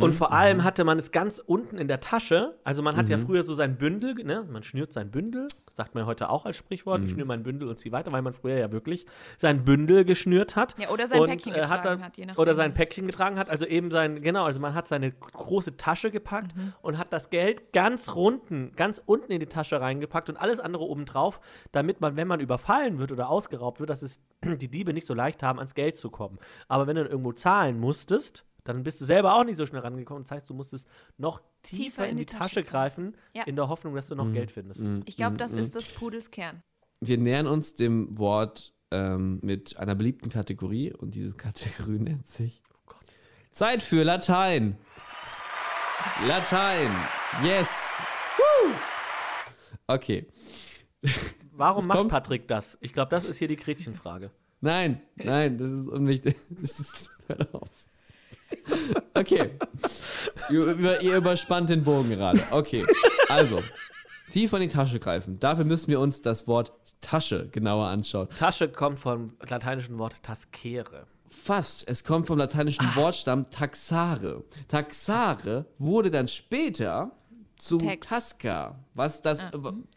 Und vor allem hatte man es ganz unten in der Tasche. Also man hat ja früher so sein Bündel, ne? Man schnürt sein Bündel, sagt man ja heute auch als Sprichwort. Ich schnüre mein Bündel und ziehe weiter, weil man früher ja wirklich sein Bündel geschnürt hat. Ja, oder sein und, Päckchen äh, hat getragen dann- hat, je nachdem. Oder sein Päckchen getragen hat. Also eben sein, genau, also man hat seine große Tasche gepackt Mhm. und hat das Geld ganz runden, ganz unten in die Tasche reingepackt und alles andere oben drauf, damit man, wenn man überfallen wird oder ausgeraubt wird, dass es (clears throat) die Diebe nicht so leicht haben, ans Geld zu kommen. Aber wenn du dann irgendwo zahlen musstest, dann bist du selber auch nicht so schnell rangekommen. Das heißt, du musstest noch tiefer, in die, Tasche, greifen, Ja. in der Hoffnung, dass du noch Geld findest. Ich glaube, das ist des Pudels Kern. Wir nähern uns dem Wort ähm, mit einer beliebten Kategorie und diese Kategorie (laughs) nennt sich Zeit für Latein. Latein. Yes. Woo. Okay. (laughs) Warum Das macht Patrick das? Ich glaube, das ist hier die Gretchenfrage. Nein, nein, das ist unwichtig. (laughs) Das ist, hör auf. Okay. Ihr, über, ihr überspannt den Bogen gerade. Okay. Also, tiefer in die Tasche greifen. Dafür müssen wir uns das Wort Tasche genauer anschauen. Tasche kommt vom lateinischen Wort taskere. Fast. Es kommt vom lateinischen Wortstamm taxare. Taxare wurde dann später zu Text. Tasca. Was das äh,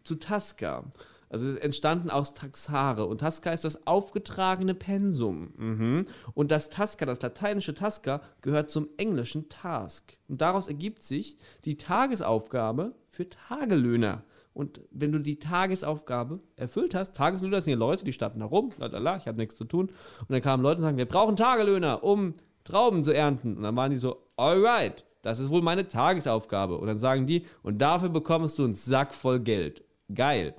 zu Tasca. Also entstanden aus Taxare. Und Tasca ist das aufgetragene Pensum. Mhm. Und das Tasca, das lateinische Tasca, gehört zum englischen Task. Und daraus ergibt sich die Tagesaufgabe für Tagelöhner. Und wenn du die Tagesaufgabe erfüllt hast, Tageslöhner sind ja Leute, die standen da rum, lalala, ich habe nichts zu tun. Und dann kamen Leute und sagen, wir brauchen Tagelöhner, um Trauben zu ernten. Und dann waren die so, alright, das ist wohl meine Tagesaufgabe. Und dann sagen die, und dafür bekommst du einen Sack voll Geld. Geil.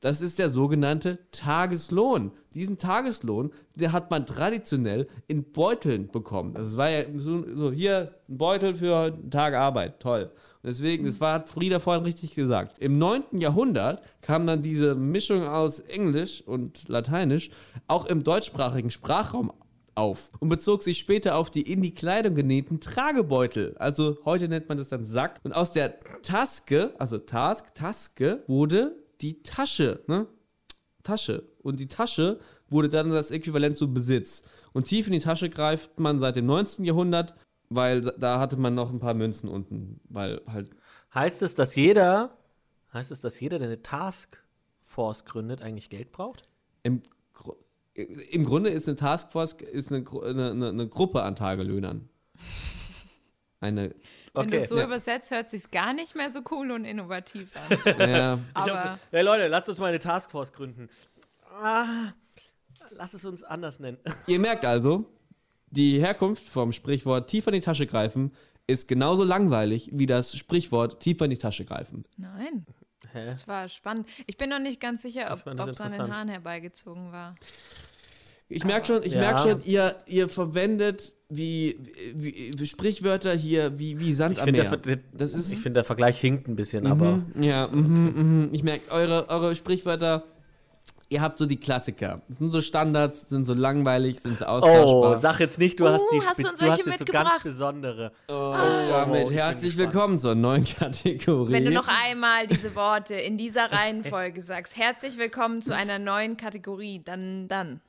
Das ist der sogenannte Tageslohn. Diesen Tageslohn, der hat man traditionell in Beuteln bekommen. Es war ja so, so hier ein Beutel für einen Tag Arbeit. Toll. Und deswegen, das war, hat Frieda vorhin richtig gesagt. Im 9. Jahrhundert kam dann diese Mischung aus Englisch und Lateinisch auch im deutschsprachigen Sprachraum auf und bezog sich später auf die in die Kleidung genähten Tragebeutel. Also heute nennt man das dann Sack. Und aus der Taske, also Task, Taske, wurde die Tasche, ne? Tasche. Und die Tasche wurde dann das Äquivalent zu Besitz. Und tief in die Tasche greift man seit dem 19. Jahrhundert, weil da hatte man noch ein paar Münzen unten, weil halt Heißt es, dass jeder, heißt es, dass jeder, der eine Taskforce gründet, eigentlich Geld braucht? im, im Grunde ist eine Taskforce ist eine, eine, eine, eine Gruppe an Tagelöhnern. (laughs) Eine, Wenn du es so ja. übersetzt, hört sich gar nicht mehr so cool und innovativ an. (laughs) ja, Aber hey Leute, lasst uns mal eine Taskforce gründen. Ah, lass es uns anders nennen. (laughs) Ihr merkt also, die Herkunft vom Sprichwort tiefer in die Tasche greifen ist genauso langweilig wie das Sprichwort tiefer in die Tasche greifen. nein, Hä? das war spannend. Ich bin noch nicht ganz sicher, ob das es an den. Haaren herbeigezogen war. Ich merke schon, ich Ja. merk schon ihr, ihr verwendet wie, wie, wie Sprichwörter hier wie, wie Sand Ich am finde, Meer. der, Das ist- ich finde, der Vergleich hinkt ein bisschen, aber Mhm, ja, mhm, mhm. ich merke, eure, eure Sprichwörter, ihr habt so die Klassiker. Das sind so Standards, sind so langweilig, sind so austauschbar. Oh, sag jetzt nicht, du hast Oh, die hast du Spitz, uns du hast jetzt so ganz mitgebracht? besondere. Und Oh, damit ich bin herzlich willkommen zur neuen Kategorie. Wenn du noch einmal diese Worte in dieser Reihenfolge sagst, herzlich willkommen zu einer neuen Kategorie, dann, dann.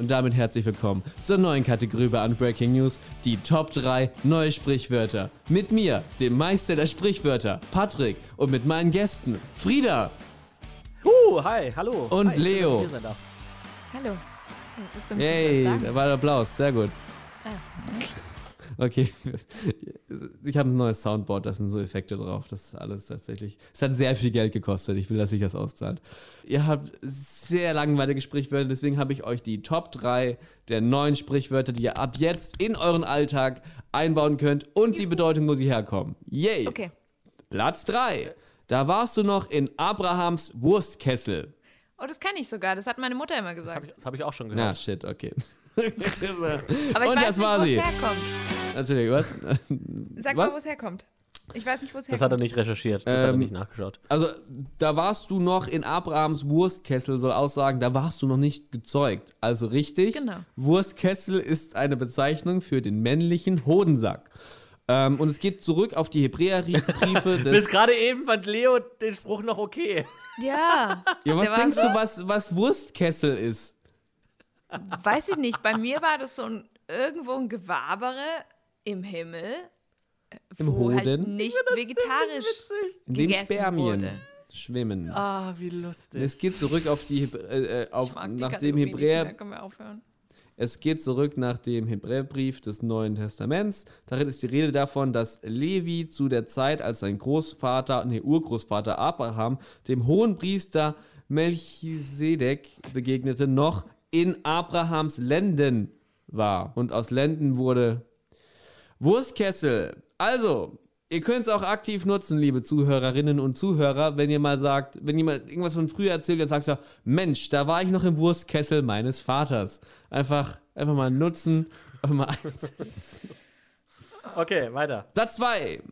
Und damit herzlich willkommen zur neuen Kategorie bei Unbreaking News, die Top 3 neue Sprichwörter. Mit mir, dem Meister der Sprichwörter, Patrick, und mit meinen Gästen, Frieda. Uh, hi, hallo. Und hi, Leo. Hallo. Sagen? da war der Applaus, sehr gut. Ah. Okay, (laughs) ich habe ein neues Soundboard, da sind so Effekte drauf. Das ist alles tatsächlich. Es hat sehr viel Geld gekostet. Ich will, dass sich das auszahlt. Ihr habt sehr langweilige Sprichwörter, deswegen habe ich euch die Top 3 der neuen Sprichwörter, die ihr ab jetzt in euren Alltag einbauen könnt und die Bedeutung, wo sie herkommen. Yay! Okay. Platz 3. Da warst du noch in Abrahams Wurstkessel. Oh, das kann ich sogar. Das hat meine Mutter immer Das gesagt. habe ich, das hab ich auch schon Na, gehört. shit, okay. (laughs) Aber ich und weiß das nicht, war wo es sie. herkommt. Entschuldigung, was? (laughs) Sag Was? mal, wo es herkommt. Ich weiß nicht, wo es Das hat er herkommt. nicht recherchiert, das hat er Ähm, nicht nachgeschaut. Also, da warst du noch in Abrahams Wurstkessel, soll aussagen, da warst du noch nicht gezeugt. Also richtig. Genau. Wurstkessel ist eine Bezeichnung für den männlichen Hodensack. Ähm, und es geht zurück auf die Hebräerbriefe (laughs) Bis des. gerade eben fand Leo den Spruch noch okay. Ja. Ja, was denkst so- du, was, was Wurstkessel ist? Weiß ich nicht. Bei mir war das so ein irgendwo ein Gewabere im Himmel, Im wo halt Hoden? nicht vegetarisch In dem gegessen Spermien wurde. schwimmen. Ah, wie lustig. Es geht zurück auf die äh, äh, auf, nach dem nicht Hebräer mehr. Können wir aufhören? Es geht zurück nach dem Hebräerbrief des Neuen Testaments. Darin ist die Rede davon, dass Levi zu der Zeit, als sein Großvater, nee, Urgroßvater Abraham, dem Hohenpriester Melchisedek begegnete, noch in Abrahams Lenden war. Und aus Lenden wurde Wurstkessel. Also, ihr könnt es auch aktiv nutzen, liebe Zuhörerinnen und Zuhörer, wenn ihr mal sagt, wenn jemand irgendwas von früher erzählt, dann sagst du, Mensch, da war ich noch im Wurstkessel meines Vaters. Einfach, einfach mal nutzen. Einfach mal (laughs) Okay, weiter. Platz 2.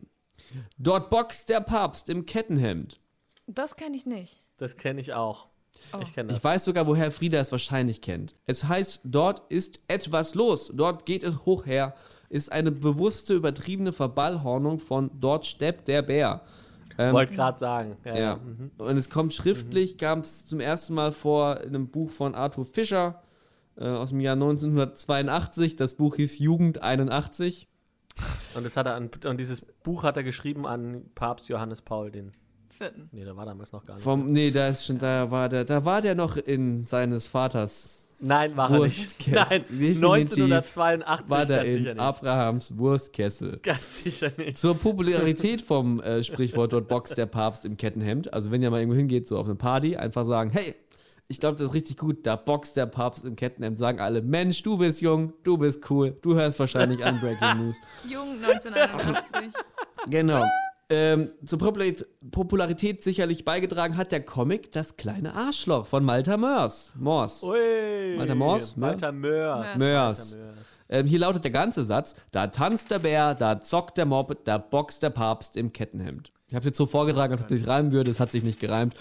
Dort boxt der Papst im Kettenhemd. Das kann ich nicht. Das kenne ich auch. Oh. Ich kenne das. Ich weiß sogar, woher Frieda es wahrscheinlich kennt. Es heißt, dort ist etwas los. Dort geht es hoch her. Ist eine bewusste, übertriebene Verballhornung von dort steppt der Bär. Ähm, Wollte gerade sagen. Ja, Ja. ja. Mhm. Und es kommt schriftlich, kam es zum ersten Mal vor in einem Buch von Arthur Fischer äh, aus dem Jahr 1982. Das Buch hieß Jugend 81. Und, das hat er an, und dieses Buch hat er geschrieben an Papst Johannes Paul den. Vierten. Nee, der war damals noch gar nicht. Vom, nee, da ist schon, da war der, da war der noch in seines Vaters, Nein, war er nicht. Nein, Definitiv 1982 war der ganz in. Abrahams Wurstkessel. Ganz sicher nicht. Zur Popularität vom äh, Sprichwort dort boxt der Papst im Kettenhemd. Also wenn ihr mal irgendwo hingeht, so auf eine Party, einfach sagen, hey, ich glaube, das ist richtig gut, da boxt der Papst im Kettenhemd. Sagen alle, Mensch, du bist jung, du bist cool, du hörst wahrscheinlich an Breaking News. (laughs) Jung 1981. Genau. Ähm, zur Popularität, sicherlich beigetragen hat der Comic Das kleine Arschloch von Malta Mörs. Mors. Ui. Walter Moors? Walter Mörs. Mörs. Walter Mörs. Ähm, hier lautet der ganze Satz: Da tanzt der Bär, da zockt der Mob, da boxt der Papst im Kettenhemd. Ich habe es jetzt so vorgetragen, als ob es sich reimen würde. Es hat sich nicht gereimt.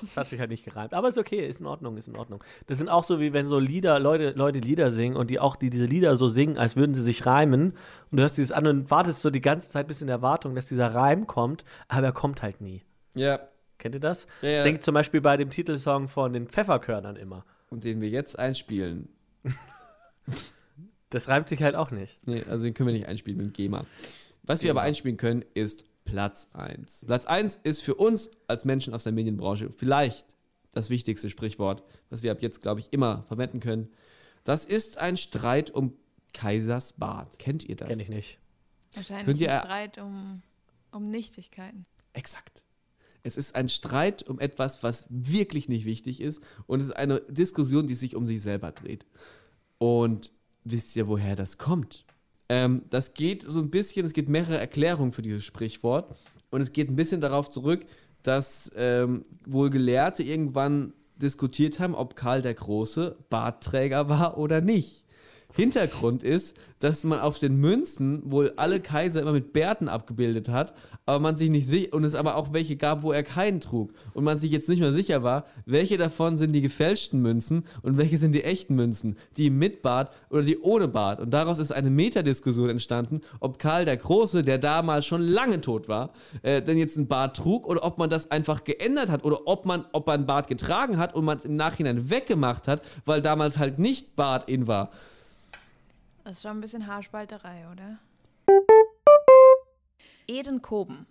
Das hat sich halt nicht gereimt. Aber ist okay, ist in Ordnung, ist in Ordnung. Das sind auch so wie wenn so Lieder, Leute, Leute Lieder singen und die auch die diese Lieder so singen, als würden sie sich reimen. Und du hörst dieses an und wartest so die ganze Zeit bis in der Erwartung, dass dieser Reim kommt, aber er kommt halt nie. Ja. Kennt ihr das? Ja, ja. Das denkt zum Beispiel bei dem Titelsong von den Pfefferkörnern immer. Und den wir jetzt einspielen. (laughs) Das reimt sich halt auch nicht. Nee, also den können wir nicht einspielen mit GEMA. Was wir aber einspielen können, ist Platz 1. Platz 1 ist für uns als Menschen aus der Medienbranche vielleicht das wichtigste Sprichwort, was wir ab jetzt, glaube ich, immer verwenden können. Das ist ein Streit um Kaisers Bart. Kennt ihr das? Kenn ich nicht. Wahrscheinlich Könnt ihr- ein Streit um, um Nichtigkeiten. Exakt. Es ist ein Streit um etwas, was wirklich nicht wichtig ist. Und es ist eine Diskussion, die sich um sich selber dreht. Und wisst ihr, woher das kommt? Ähm, das geht so ein bisschen, es gibt mehrere Erklärungen für dieses Sprichwort. Und es geht ein bisschen darauf zurück, dass ähm, wohl Gelehrte irgendwann diskutiert haben, ob Karl der Große Bartträger (laughs) war oder nicht. Hintergrund ist, dass man auf den Münzen wohl alle Kaiser immer mit Bärten abgebildet hat, aber man sich nicht sicher und es aber auch welche gab, wo er keinen trug und man sich jetzt nicht mehr sicher war, welche davon sind die gefälschten Münzen und welche sind die echten Münzen, die mit Bart oder die ohne Bart. Und daraus ist eine Metadiskussion entstanden, ob Karl der Große, der damals schon lange tot war, äh, denn jetzt einen Bart trug oder ob man das einfach geändert hat oder ob man, ob man einen Bart getragen hat und man es im Nachhinein weggemacht hat, weil damals halt nicht Bart in war. Das ist schon ein bisschen Haarspalterei, oder? Edenkoben.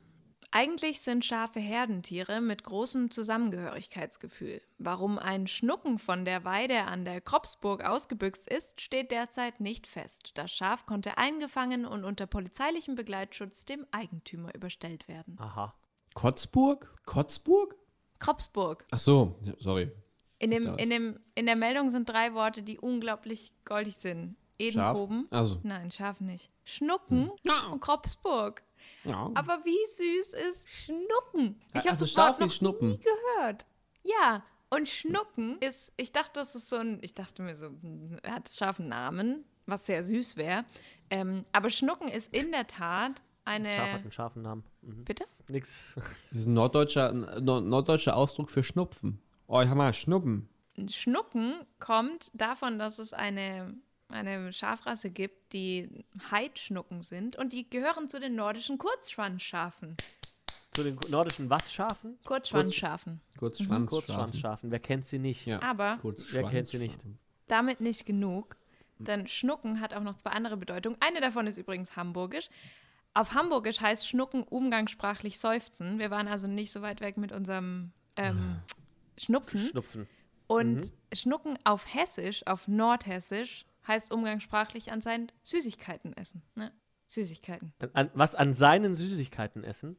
Eigentlich sind Schafe Herdentiere mit großem Zusammengehörigkeitsgefühl. Warum ein Schnucken von der Weide an der Kropsburg ausgebüxt ist, steht derzeit nicht fest. Das Schaf konnte eingefangen und unter polizeilichem Begleitschutz dem Eigentümer überstellt werden. Aha. Kotzburg? Kotzburg? Kropsburg. Ach so, sorry. In, dem, in, dem, in der Meldung sind drei Worte, die unglaublich goldig sind. Edenkoben. Also. Nein, Schaf nicht. Schnucken und Kropsburg. Ja. Aber wie süß ist Schnucken? Ich habe Also das Schaf Wort noch Schnuppen. nie gehört. Ja, und Schnucken ist, ich dachte, das ist so ein, ich dachte mir so, hm, hat das Schaf einen Namen, was sehr süß wäre. Ähm, aber Schnucken ist in der Tat eine. Schaf hat einen scharfen Namen. Mhm. Bitte? Nix. Das ist ein norddeutscher, ein norddeutscher Ausdruck für Schnupfen. Oh, ich hab mal Schnuppen. Schnucken kommt davon, dass es eine, eine Schafrasse gibt, die Heidschnucken sind und die gehören zu den nordischen Kurzschwanzschafen. Zu den nordischen Was-Schafen? Kurzschwanzschafen. Kurz Mhm. Schwanz Kurzschwanzschafen. Wer kennt sie nicht? Ja. Aber Wer kennt sie nicht? damit nicht genug, denn Schnucken hat auch noch zwei andere Bedeutungen. Eine davon ist übrigens hamburgisch. Auf Hamburgisch heißt Schnucken umgangssprachlich seufzen. Wir waren also nicht so weit weg mit unserem ähm, Schnupfen. Schnupfen. Und Schnucken auf Hessisch, auf Nordhessisch, heißt umgangssprachlich an seinen Süßigkeiten essen. Ne? Süßigkeiten. An, an, was an seinen Süßigkeiten essen?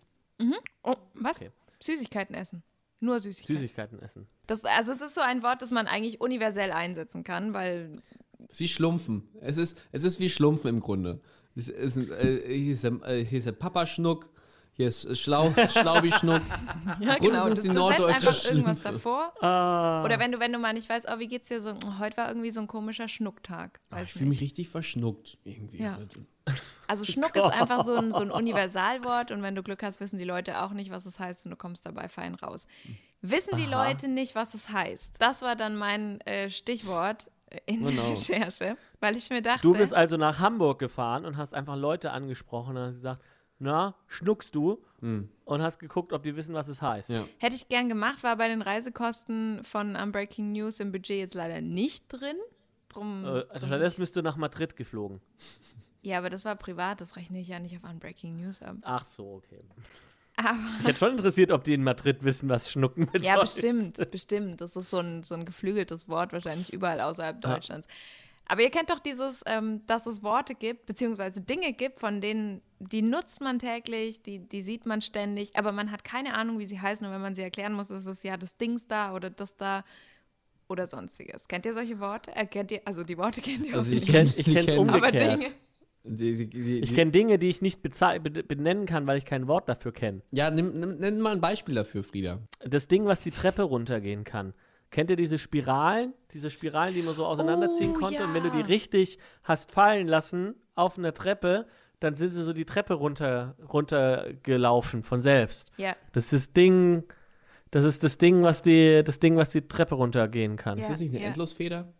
Oh, was? Okay. Süßigkeiten essen. Nur Süßigkeiten. Süßigkeiten essen. Das, also es ist so ein Wort, das man eigentlich universell einsetzen kann, weil Es ist wie Schlumpfen. Es ist, es ist wie Schlumpfen im Grunde. Es ist, äh, hier, ist der, äh, hier ist der Papa-Schnuck, hier ist Schlau, Schlaubi-Schnuck. (laughs) ja, genau. sind Du, die du setzt einfach irgendwas davor Ah. Oder wenn du, wenn du mal nicht weißt, oh, wie geht's dir so, heute war irgendwie so ein komischer Schnucktag. Ah, ich fühle mich richtig verschnuckt irgendwie. Ja. Also (laughs) Schnuck ist einfach so ein, so ein Universalwort und wenn du Glück hast, wissen die Leute auch nicht, was es heißt und du kommst dabei fein raus. Wissen die Aha. Leute nicht, was es heißt? Das war dann mein äh, Stichwort äh, in der Genau. Recherche, weil ich mir dachte, Du bist also nach Hamburg gefahren und hast einfach Leute angesprochen und hast gesagt, na, schnuckst du? Und hast geguckt, ob die wissen, was es heißt. Ja. hätte ich gern gemacht, war bei den Reisekosten von Unbreaking News im Budget jetzt leider nicht drin. Drum, Äh, also stattdessen bist du nach Madrid geflogen. ja, aber das war privat, das rechne ich ja nicht auf Unbreaking News ab. Ach so, okay. Aber Ich hätte schon interessiert, ob die in Madrid wissen, was Schnucken bedeutet. Ja, bestimmt, bestimmt. Das ist so ein, so ein geflügeltes Wort, wahrscheinlich überall außerhalb Ja. Deutschlands. Aber ihr kennt doch dieses, ähm, dass es Worte gibt, beziehungsweise Dinge gibt, von denen, die nutzt man täglich, die, die sieht man ständig, aber man hat keine Ahnung, wie sie heißen. Und wenn man sie erklären muss, ist es ja das Dings da oder das da oder sonstiges. Kennt ihr solche Worte? Äh, kennt ihr, also die Worte (laughs) kennt ihr Also ich jeden kenn- kenn- ich kenn's kenn- umgekehrt. Aber Dinge. Die, die, die, Ich kenne Dinge, die ich nicht benennen kann, weil ich kein Wort dafür kenne. Ja, nimm, nimm, nenn mal ein Beispiel dafür, Frieda. Das Ding, was die Treppe runtergehen kann. Kennt ihr diese Spiralen? Diese Spiralen, die man so auseinanderziehen Oh, konnte? Und wenn du die ja. richtig hast fallen lassen auf einer Treppe, dann sind sie so die Treppe runter, runtergelaufen von selbst. Ja, Das ist das Ding, das ist das Ding, was die, das Ding, was die Treppe runtergehen kann. Ist das nicht eine ja. Endlosfeder?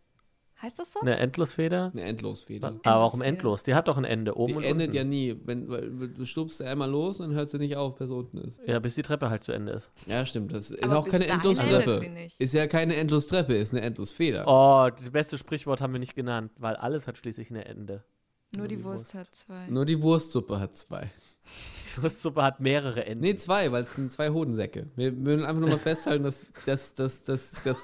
heißt das so? Eine Endlosfeder? Eine Endlosfeder. Aber warum Endlosfeder. endlos? Die hat doch ein Ende oben Die und endet unten. ja nie. Wenn, weil du stupst ja einmal los und dann hört sie nicht auf, bis sie unten ist. Ja, bis die Treppe halt zu Ende ist. Ja, stimmt. Das ist Aber auch bis keine Endlostreppe. Ist ja keine Endlostreppe, ist eine Endlosfeder. Oh, das beste Sprichwort haben wir nicht genannt, weil alles hat schließlich ein Ende. Nur die die Wurst Wurst. hat zwei. Nur die Wurstsuppe hat zwei. Die Wurstsuppe hat mehrere Enden. Nee, zwei, weil es sind zwei Hodensäcke. Wir würden einfach nur mal festhalten, dass das, das, das, das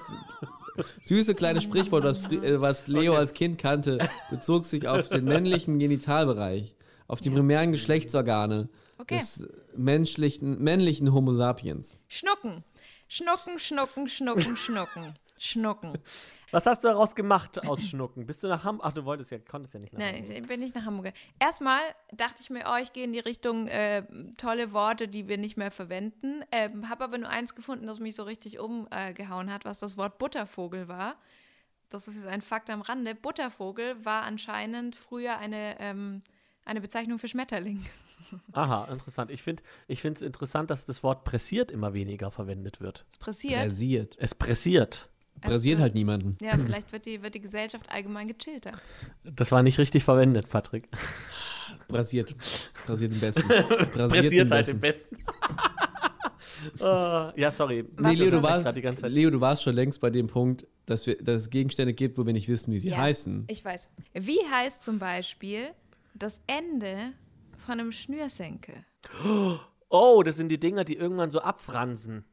süße kleine Sprichwort, was, äh, was Leo Okay. als Kind kannte, bezog sich auf den männlichen Genitalbereich, auf die primären Geschlechtsorgane Okay. des menschlichen, männlichen Homo sapiens. Schnucken. Schnucken, schnucken, schnucken, schnucken. Schnucken. Was hast du daraus gemacht aus Schnucken? Bist du nach Hamburg? Ach, du wolltest ja, konntest ja nicht nach Nein, Hamburg. ich bin nicht nach Hamburg. Erstmal dachte ich mir, oh, ich gehe in die Richtung äh, tolle Worte, die wir nicht mehr verwenden. Ähm, Habe aber nur eins gefunden, das mich so richtig umgehauen hat, was das Wort Buttervogel war. das ist jetzt ein Fakt am Rande, Buttervogel war anscheinend früher eine, ähm, eine Bezeichnung für Schmetterling. (laughs) Aha, interessant. Ich finde es interessant, dass das Wort pressiert immer weniger verwendet wird. Es pressiert. Rasiert. Es pressiert. Rasiert äh, halt niemanden. Ja, (clears throat) vielleicht wird die, wird die Gesellschaft allgemein gechillter. Das war nicht richtig verwendet, Patrick. Rasiert. Rasiert den Besten. (laughs) Rasiert Pressiert den halt den Besten. Besten. Ah, (laughs) ja, sorry. Nee, Leo, du warst, grad die ganze Zeit. Leo, du warst schon längst bei dem Punkt, dass, wir, dass es Gegenstände gibt, wo wir nicht wissen, wie sie Ja, heißen. Ich weiß. Wie heißt zum Beispiel das Ende von einem Schnürsenkel? Oh, das sind die Dinger, die irgendwann so abfransen.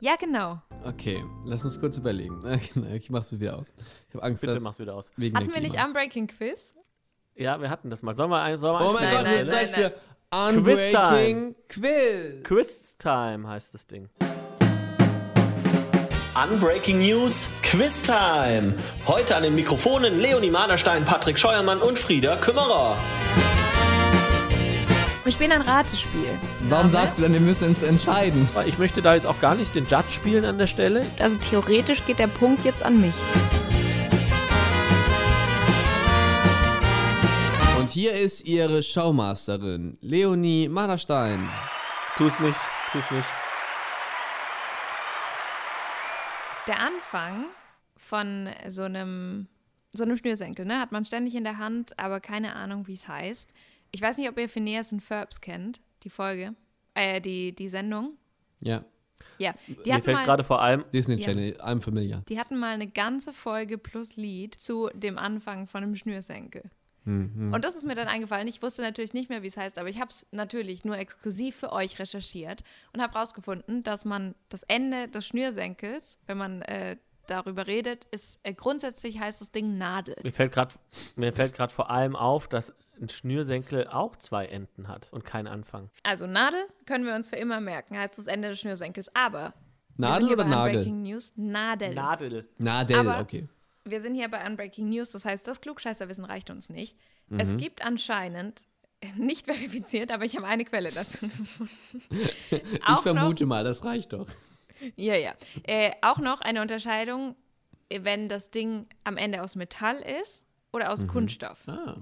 Ja, genau. Okay, lass uns kurz überlegen. (laughs) Ich mach's wieder aus. Ich habe Angst, Bitte mach's wieder aus. wegen Hatten wir nicht Unbreaking Quiz? Ja, wir hatten das mal. Sollen wir, ein, sollen wir Oh mein Gott, nein, Zeit nein, für Unbreaking Quiz. Quiz Time heißt das Ding. Unbreaking News Quiz Time. Heute an den Mikrofonen Leonie Maderstein, Patrick Scheuermann und Frieda Kümmerer. Wir spielen ein Ratespiel. Warum Name? sagst du denn, wir müssen uns entscheiden? Aber Ich möchte da jetzt auch gar nicht den Judge spielen an der Stelle. Also theoretisch geht der Punkt jetzt an mich. Und hier ist ihre Showmasterin, Leonie Maderstein. Tu's nicht, tu's nicht. Der Anfang von so einem, so einem Schnürsenkel, ne, hat man ständig in der Hand, aber keine Ahnung, wie es heißt. Ich weiß nicht, ob ihr Phineas und Ferbs kennt, die Folge, äh, die, die Sendung. Ja, Ja, die Mir fällt gerade vor allem, Disney Ja. Channel, I'm familiar. die hatten mal eine ganze Folge plus Lied zu dem Anfang von einem Schnürsenkel. Und das ist mir dann eingefallen. Ich wusste natürlich nicht mehr, wie es heißt, aber ich habe es natürlich nur exklusiv für euch recherchiert und habe herausgefunden, dass man das Ende des Schnürsenkels, wenn man äh, darüber redet, ist äh, grundsätzlich heißt das Ding Nadel. mir fällt gerade mir fällt gerade vor allem auf, dass ein Schnürsenkel auch zwei Enden hat und keinen Anfang. Also Nadel können wir uns für immer merken, heißt das Ende des Schnürsenkels. Aber wir Nadel sind hier oder? Unbreaking News. Nadel. Nadel. Nadel, Aber- okay. Wir sind hier bei Unbreaking News, das heißt, das Klugscheißerwissen reicht uns nicht. Mhm. Es gibt anscheinend, (laughs) nicht verifiziert, aber ich habe eine Quelle dazu gefunden. (laughs) Ich vermute mal, das reicht doch. Ja, ja. Äh, auch noch eine Unterscheidung, wenn das Ding am Ende aus Metall ist oder aus Kunststoff. Ah,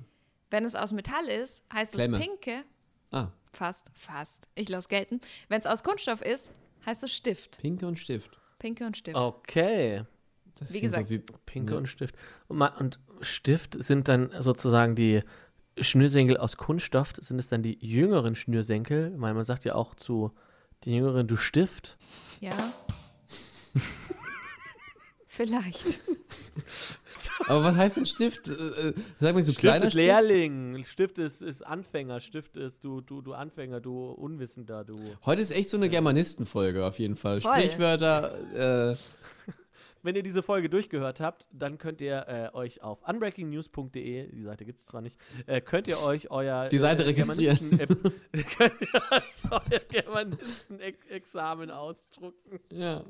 Wenn es aus Metall ist, heißt es Klemme. pinke, ah fast, fast, ich lasse gelten. Wenn es aus Kunststoff ist, heißt es Stift. Pinke und Stift. Pinke und Stift. Okay. Das Wie gesagt, doch Pinke Ja. und Stift. Und, und Stift sind dann sozusagen die Schnürsenkel aus Kunststoff, sind es dann die jüngeren Schnürsenkel, weil man sagt ja auch zu den jüngeren, du Stift. Ja. (laughs) Vielleicht. (laughs) (laughs) Aber was heißt denn Stift? Äh, äh, Sag mal, so Stift kleiner ist Lehrling, Stift ist, ist Anfänger, Stift ist du, du, du Anfänger, du Unwissender, du. Heute ist echt so eine Germanistenfolge auf jeden Fall. Voll. Sprichwörter, äh, Wenn ihr diese Folge durchgehört habt, dann könnt ihr äh, euch auf unbreakingnews.de, die Seite gibt es zwar nicht, äh, könnt ihr euch euer Die Seite äh, registrieren. (laughs) Könnt ihr euch euer Germanisten-Examen ausdrucken. ja.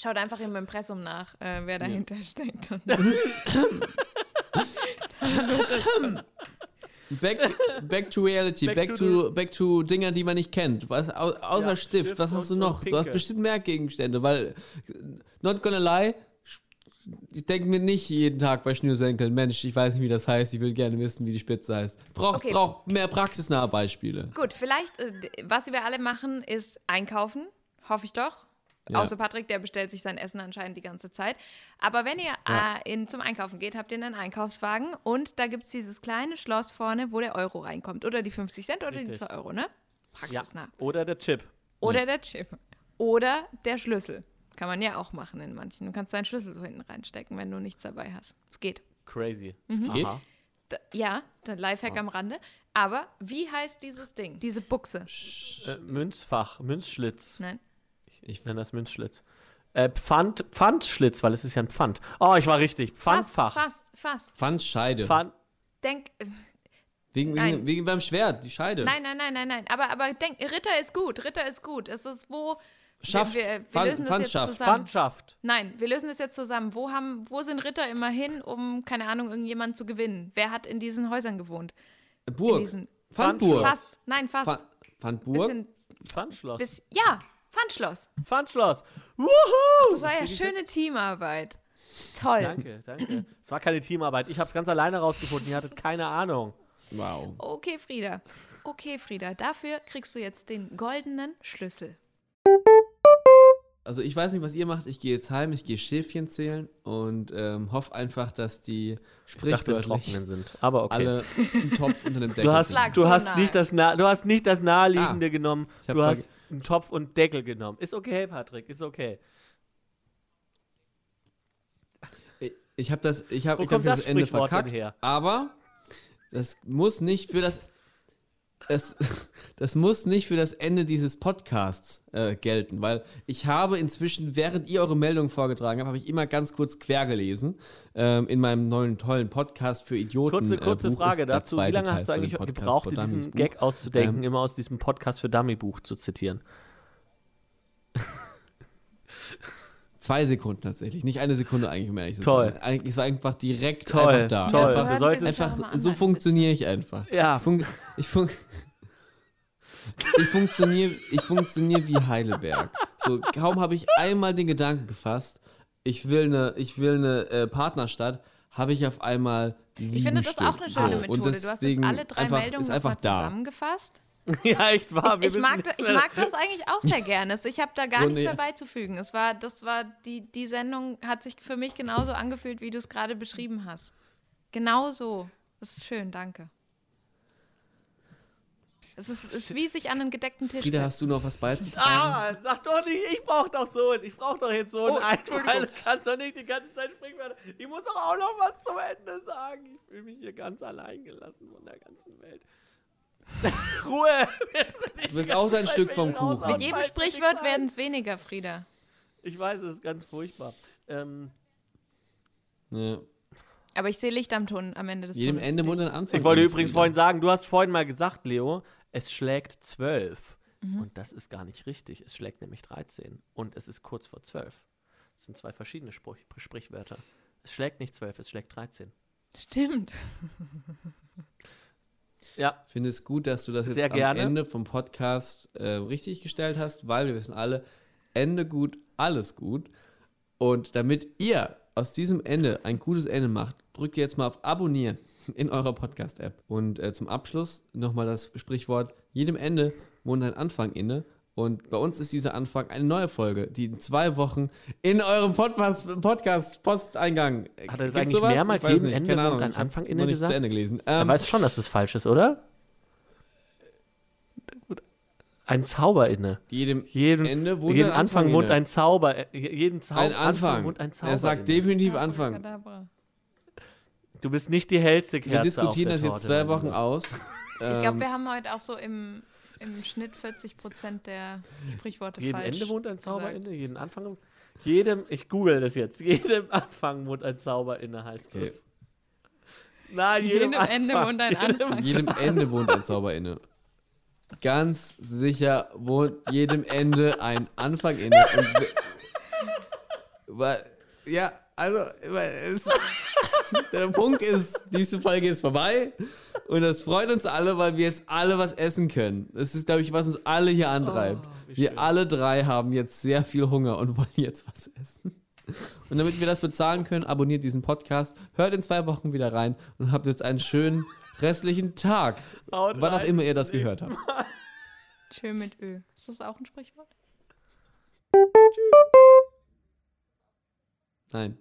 Schaut einfach im Impressum nach, äh, wer dahinter (laughs) steckt. Und (laughs) Back, back to reality, Back back, to to, back to Dinger, die man nicht kennt. Was, au, außer Ja, Stift, Stift was hast du noch? Du hast bestimmt mehr Gegenstände, weil, not gonna lie, ich denke mir nicht jeden Tag bei Schnürsenkeln, Mensch, ich weiß nicht, wie das heißt, ich will gerne wissen, wie die Spitze heißt. Braucht Okay. brauch mehr praxisnahe Beispiele. Gut, vielleicht, äh, was wir alle machen, ist einkaufen. Hoffe ich doch. Ja. Außer Patrick, der bestellt sich sein Essen anscheinend die ganze Zeit. Aber wenn ihr Ja. äh, in, zum Einkaufen geht, habt ihr einen Einkaufswagen und da gibt es dieses kleine Schloss vorne, wo der Euro reinkommt. Oder die 50 Cent oder die Richtig. 2 Euro, ne? Ja. Praxisnah. Oder der Chip. Oder der Chip. Oder der Schlüssel. Kann man ja auch machen in manchen. Du kannst deinen Schlüssel so hinten reinstecken, wenn du nichts dabei hast. Es geht. Crazy. geht? Aha. Da, ja, der Lifehack am Rande. Aber wie heißt dieses Ding? Diese Buchse? Äh, Münzfach, Münzschlitz. Nein. Ich nenne das Münzschlitz. Äh, Pfand, Pfandschlitz, weil es ist ja ein Pfand. Oh, ich war richtig. Pfandfach. Fast, fast, fast. Pfandscheide. Pfand. Denk, wegen, Nein. wegen, wegen beim Schwert, die Scheide. nein, nein, nein, nein, nein. Aber, aber denk, Ritter ist gut. Ritter ist gut. Es ist wo. Schaft. Wir, wir, wir Pfand- lösen das jetzt zusammen. Pfandschaft. Nein, wir lösen das jetzt zusammen. Wo, haben, wo sind Ritter immer hin, um, keine Ahnung, irgendjemanden zu gewinnen? Wer hat in diesen Häusern gewohnt? In Burg. diesen, Pfandburg. fast. Nein, fast. Pfand- Pfandburg. Bisschen, Pfandschloss. bis, ja, Pfandschloss. Pfandschloss. Wuhu! Das war ja schöne Teamarbeit. Toll. Danke, danke. Es war keine Teamarbeit. Ich habe es ganz alleine rausgefunden. Ihr hattet keine Ahnung. Wow. Okay, Frieda. Okay, Frieda. Dafür kriegst du jetzt den goldenen Schlüssel. Also ich weiß nicht, was ihr macht. Ich gehe jetzt heim, ich gehe Schäfchen zählen und ähm, hoffe einfach, dass die dachte, sprichwörtlich sind. Aber okay. alle einen Topf unter dem Deckel Du hast, sind. Du, so hast nicht das du hast nicht das Naheliegende Ah. genommen. Du hast einen Topf und Deckel genommen. Ist okay, Patrick, ist okay. Ich- habe das, ich habe ich glaub, kommt ich hab das das Ende verkackt, her? aber das muss nicht für das, das, (laughs) das muss nicht für das Ende dieses Podcasts äh, gelten, weil ich habe inzwischen, während ihr eure Meldung vorgetragen habt, habe ich immer ganz kurz quer gelesen ähm, in meinem neuen tollen Podcast für Idioten. Kurze, kurze äh, Frage dazu. Wie lange Teil hast du eigentlich gebraucht, diesen Gag auszudenken, Ähm, immer aus diesem Podcast für Dummy Buch zu zitieren? (laughs) Zwei Sekunden tatsächlich, nicht eine Sekunde eigentlich, um ehrlich zu Toll. sein. Es war einfach direkt Toll, einfach da. toll. so Einfach, du solltest- einfach so funktioniere ich einfach. Ja, Fun ich, fun ich funktioniere ich funktionier wie Heidelberg. So, kaum habe ich einmal den Gedanken gefasst, ich will eine ich will eine äh, Partnerstadt, habe ich auf einmal sieben Ich finde das Stück. auch eine schöne So, und Methode. Du hast jetzt alle drei einfach, Meldungen einfach zusammengefasst. (laughs) ja, echt wahr. Ich, ich, mag, ich mag das eigentlich auch sehr gerne. Ich habe da gar So, nichts nee. mehr beizufügen. Es war, das war, die, die Sendung hat sich für mich genauso angefühlt, wie du es gerade beschrieben hast. Genau so. Das ist schön, danke. Es ist, ist wie sich an einen gedeckten Tisch Frieda, hast du noch was beizutragen? Ah, sag doch nicht, ich brauch doch so einen. Ich brauch doch jetzt so einen Oh, Einfall. Du kannst doch nicht die ganze Zeit Sprichwörter. Ich muss doch auch noch was zum Ende sagen. Ich fühle mich hier ganz allein gelassen von der ganzen Welt. (laughs) Ruhe! Du bist auch dein Stück vom Kuchen. Mit jedem Sprichwort werden es weniger, Frieda. Ich weiß, es ist ganz furchtbar. Ähm, Ja. Aber ich sehe Licht am Ton am Ende des Jedem Tunnels. Ende muss ein Anfang. ich wollte übrigens Frieda. vorhin sagen, du hast vorhin mal gesagt, Leo, es schlägt 12. Mhm. Und das ist gar nicht richtig. Es schlägt nämlich 13. Und es ist kurz vor 12. Das sind zwei verschiedene Spruch Sprichwörter. Es schlägt nicht 12, es schlägt 13. Stimmt. (laughs) Ja, Ich finde es gut, dass du das jetzt Sehr am gerne. Ende vom Podcast äh, richtig gestellt hast, weil wir wissen alle, Ende gut, alles gut. Und damit ihr aus diesem Ende ein gutes Ende macht, drückt ihr jetzt mal auf Abonnieren (laughs) in eurer Podcast-App. Und äh, zum Abschluss nochmal das Sprichwort, jedem Ende wohnt ein Anfang inne. Und bei uns ist dieser Anfang eine neue Folge, die in zwei Wochen in eurem Podcast, Podcast Posteingang. äh, Hat er das eigentlich sowas? mehrmals jedem nicht, Ende Ahnung. hab Anfang nicht gesagt? zu Ende gelesen. er Ähm, weiß schon, dass das falsch ist, oder? Ein Zauber inne. jedem Jedem, Ende wohnt jeden ein Anfang Anfang wohnt ein Zauber. äh, Jeden Zau Ein Anfang. wohnt ein Zauber er sagt inne. definitiv Anfang. Du bist nicht die hellste Kerze Wir diskutieren auf das jetzt zwei Wochen aus. Ich Ähm, glaube, wir haben heute auch so im, im Schnitt 40 Prozent der Sprichworte Jedem falsch. Ende wohnt ein Zauber gesagt. inne, jeden Anfang. Jedem, ich google das jetzt, jedem Anfang wohnt ein Zauber inne, heißt Okay. das. Nein, jedem, Jedem Ende Anfang, wohnt ein Anfang. jedem Ende wohnt ein Zauber inne. Ganz sicher wohnt jedem Ende ein Anfang inne. Und ja, also, weil es, (laughs) der Punkt ist, diese Folge ist vorbei und das freut uns alle, weil wir jetzt alle was essen können. Das ist, glaube ich, was uns alle hier antreibt. Oh, wir schön. alle drei haben jetzt sehr viel Hunger und (laughs) wollen jetzt was essen. Und damit wir das bezahlen können, abonniert diesen Podcast, hört in zwei Wochen wieder rein und habt jetzt einen schönen restlichen Tag. Haut Wann auch immer ihr das gehört habt. Schön mit Ö. Ist das auch ein Sprichwort? Nein.